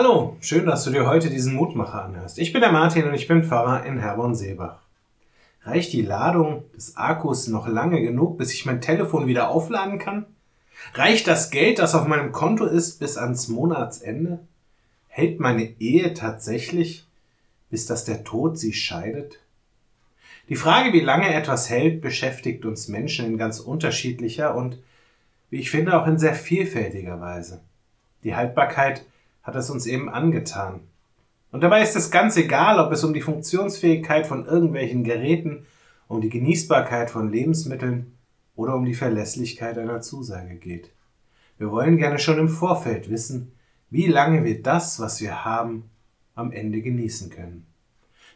Hallo, schön, dass du dir heute diesen Mutmacher anhörst. Ich bin der Martin und ich bin Pfarrer in Herborn-Seebach. Reicht die Ladung des Akkus noch lange genug, bis ich mein Telefon wieder aufladen kann? Reicht das Geld, das auf meinem Konto ist, bis ans Monatsende? Hält meine Ehe tatsächlich, bis dass der Tod sie scheidet? Die Frage, wie lange etwas hält, beschäftigt uns Menschen in ganz unterschiedlicher und, wie ich finde, auch in sehr vielfältiger Weise. Die Haltbarkeit hat es uns eben angetan. Und dabei ist es ganz egal, ob es um die Funktionsfähigkeit von irgendwelchen Geräten, um die Genießbarkeit von Lebensmitteln oder um die Verlässlichkeit einer Zusage geht. Wir wollen gerne schon im Vorfeld wissen, wie lange wir das, was wir haben, am Ende genießen können.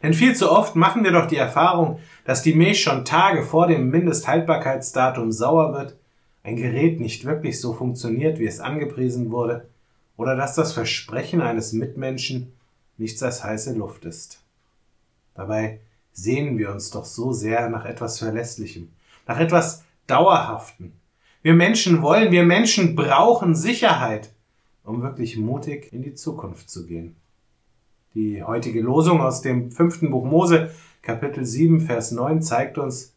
Denn viel zu oft machen wir doch die Erfahrung, dass die Milch schon Tage vor dem Mindesthaltbarkeitsdatum sauer wird, ein Gerät nicht wirklich so funktioniert, wie es angepriesen wurde, oder dass das Versprechen eines Mitmenschen nichts als heiße Luft ist. Dabei sehnen wir uns doch so sehr nach etwas Verlässlichem, nach etwas Dauerhaften. Wir Menschen wollen, wir Menschen brauchen Sicherheit, um wirklich mutig in die Zukunft zu gehen. Die heutige Losung aus dem fünften Buch Mose, Kapitel 7, Vers 9, zeigt uns,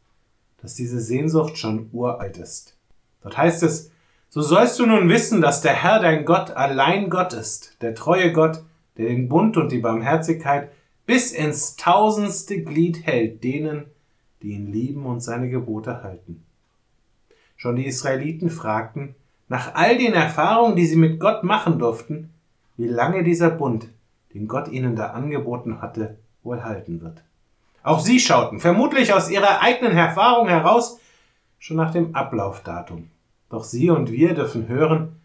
dass diese Sehnsucht schon uralt ist. Dort heißt es, so sollst du nun wissen, dass der Herr dein Gott allein Gott ist, der treue Gott, der den Bund und die Barmherzigkeit bis ins tausendste Glied hält denen, die ihn lieben und seine Gebote halten. Schon die Israeliten fragten, nach all den Erfahrungen, die sie mit Gott machen durften, wie lange dieser Bund, den Gott ihnen da angeboten hatte, wohl halten wird. Auch sie schauten, vermutlich aus ihrer eigenen Erfahrung heraus, schon nach dem Ablaufdatum. Doch Sie und wir dürfen hören,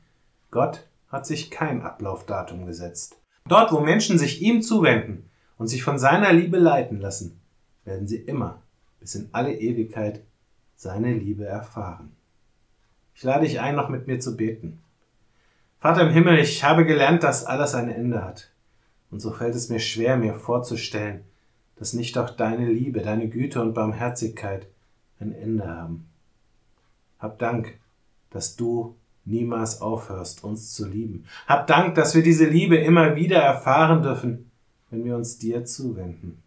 Gott hat sich kein Ablaufdatum gesetzt. Dort, wo Menschen sich ihm zuwenden und sich von seiner Liebe leiten lassen, werden sie immer bis in alle Ewigkeit seine Liebe erfahren. Ich lade dich ein, noch mit mir zu beten. Vater im Himmel, ich habe gelernt, dass alles ein Ende hat. Und so fällt es mir schwer, mir vorzustellen, dass nicht auch deine Liebe, deine Güte und Barmherzigkeit ein Ende haben. Hab Dank, dass du niemals aufhörst, uns zu lieben. Hab Dank, dass wir diese Liebe immer wieder erfahren dürfen, wenn wir uns dir zuwenden.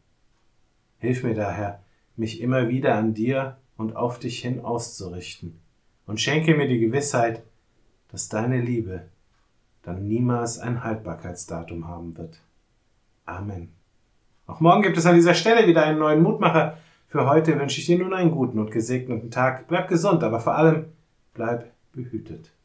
Hilf mir daher, mich immer wieder an dir und auf dich hin auszurichten und schenke mir die Gewissheit, dass deine Liebe dann niemals ein Haltbarkeitsdatum haben wird. Amen. Auch morgen gibt es an dieser Stelle wieder einen neuen Mutmacher. Für heute wünsche ich dir nun einen guten und gesegneten Tag. Bleib gesund, aber vor allem bleib behütet.